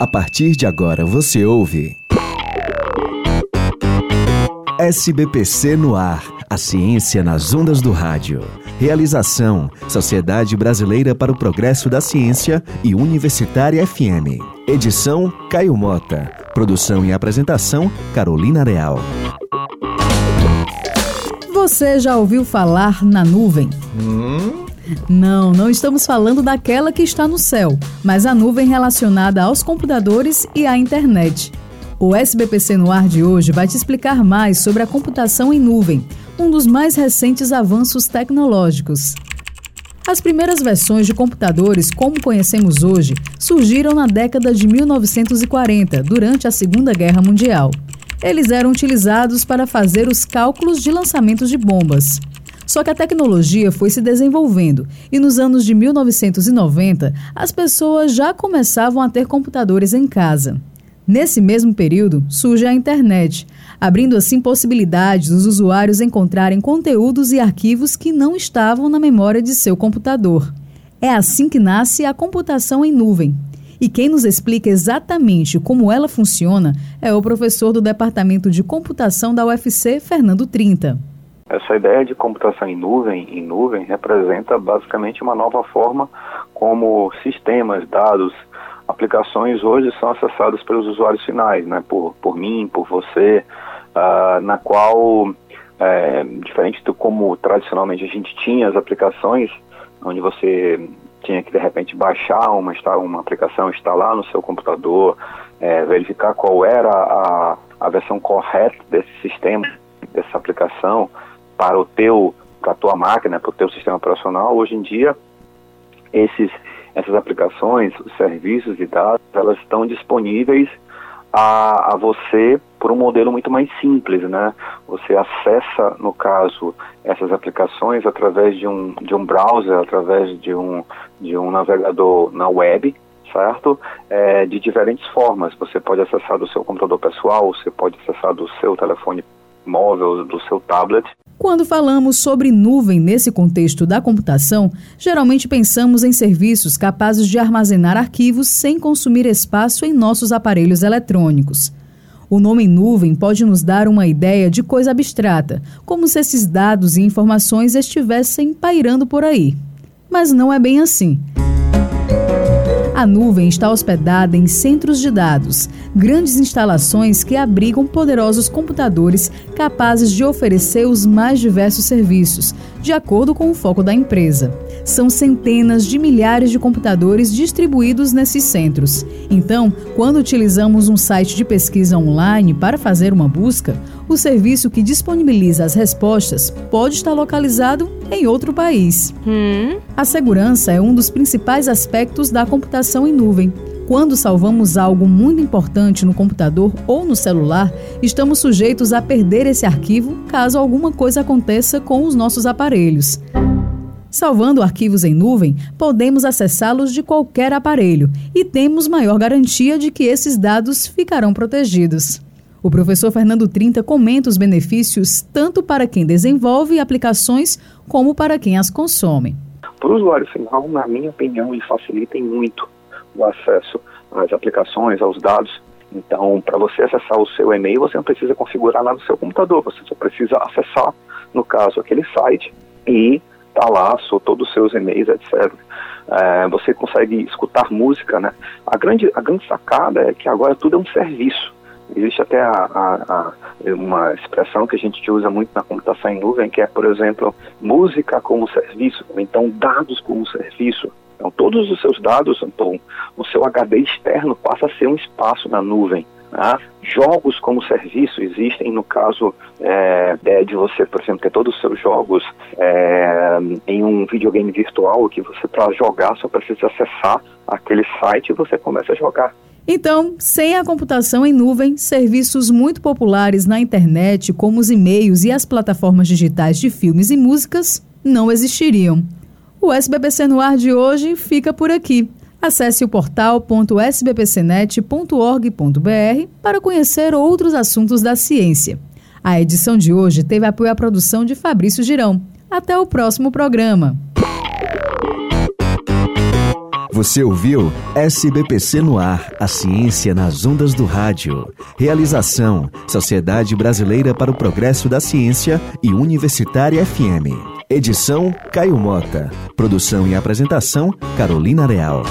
A partir de agora você ouve. SBPC no ar. A ciência nas ondas do rádio. Realização: Sociedade Brasileira para o Progresso da Ciência e Universitária FM. Edição: Caio Mota. Produção e apresentação: Carolina Real. Você já ouviu falar na nuvem? Hum? Não, não estamos falando daquela que está no céu, mas a nuvem relacionada aos computadores e à internet. O SBPC no ar de hoje vai te explicar mais sobre a computação em nuvem, um dos mais recentes avanços tecnológicos. As primeiras versões de computadores como conhecemos hoje surgiram na década de 1940, durante a Segunda Guerra Mundial. Eles eram utilizados para fazer os cálculos de lançamentos de bombas. Só que a tecnologia foi se desenvolvendo e nos anos de 1990 as pessoas já começavam a ter computadores em casa. Nesse mesmo período, surge a internet, abrindo assim possibilidades dos usuários encontrarem conteúdos e arquivos que não estavam na memória de seu computador. É assim que nasce a computação em nuvem. E quem nos explica exatamente como ela funciona é o professor do Departamento de Computação da UFC, Fernando Trinta. Essa ideia de computação em nuvem, em nuvem representa basicamente uma nova forma como sistemas, dados, aplicações hoje são acessadas pelos usuários finais, né, por, por mim, por você, uh, na qual, é, diferente do como tradicionalmente a gente tinha as aplicações, onde você tinha que de repente baixar uma, uma aplicação, instalar no seu computador, é, verificar qual era a, a versão correta desse sistema, dessa aplicação, para o teu, para a tua máquina, para o teu sistema operacional, hoje em dia esses, essas aplicações, os serviços de dados, elas estão disponíveis a, a você por um modelo muito mais simples, né? Você acessa, no caso, essas aplicações através de um, de um browser, através de um, de um navegador na web, certo? É, de diferentes formas. Você pode acessar do seu computador pessoal, você pode acessar do seu telefone móvel, do seu tablet. Quando falamos sobre nuvem nesse contexto da computação, geralmente pensamos em serviços capazes de armazenar arquivos sem consumir espaço em nossos aparelhos eletrônicos. O nome nuvem pode nos dar uma ideia de coisa abstrata, como se esses dados e informações estivessem pairando por aí. Mas não é bem assim. A nuvem está hospedada em centros de dados, grandes instalações que abrigam poderosos computadores capazes de oferecer os mais diversos serviços, de acordo com o foco da empresa. São centenas de milhares de computadores distribuídos nesses centros. Então, quando utilizamos um site de pesquisa online para fazer uma busca, o serviço que disponibiliza as respostas pode estar localizado em outro país. Hum? A segurança é um dos principais aspectos da computação em nuvem. Quando salvamos algo muito importante no computador ou no celular, estamos sujeitos a perder esse arquivo caso alguma coisa aconteça com os nossos aparelhos. Salvando arquivos em nuvem, podemos acessá-los de qualquer aparelho e temos maior garantia de que esses dados ficarão protegidos. O professor Fernando Trinta comenta os benefícios tanto para quem desenvolve aplicações como para quem as consome. Para o usuário final, na minha opinião, ele facilita muito o acesso às aplicações, aos dados. Então, para você acessar o seu e-mail, você não precisa configurar nada no seu computador, você só precisa acessar, no caso, aquele site e lá todos os seus e-mails, etc. É, você consegue escutar música, né? A grande, a grande sacada é que agora tudo é um serviço. Existe até a, a, a, uma expressão que a gente usa muito na computação em nuvem, que é, por exemplo, música como serviço, ou então dados como serviço. Então, todos os seus dados, então, o seu HD externo passa a ser um espaço na nuvem. Né? Jogos como serviço existem no caso é, de você, por exemplo, ter todos os seus jogos é, em um videogame virtual que você, para jogar, só precisa acessar aquele site e você começa a jogar. Então, sem a computação em nuvem, serviços muito populares na internet, como os e-mails e as plataformas digitais de filmes e músicas, não existiriam. O SBPC no ar de hoje fica por aqui. Acesse o portal.sbpcnet.org.br para conhecer outros assuntos da ciência. A edição de hoje teve apoio à produção de Fabrício Girão. Até o próximo programa. Você ouviu SBPC no ar, a ciência nas ondas do rádio. Realização: Sociedade Brasileira para o Progresso da Ciência e Universitária FM. Edição: Caio Mota. Produção e apresentação: Carolina Real.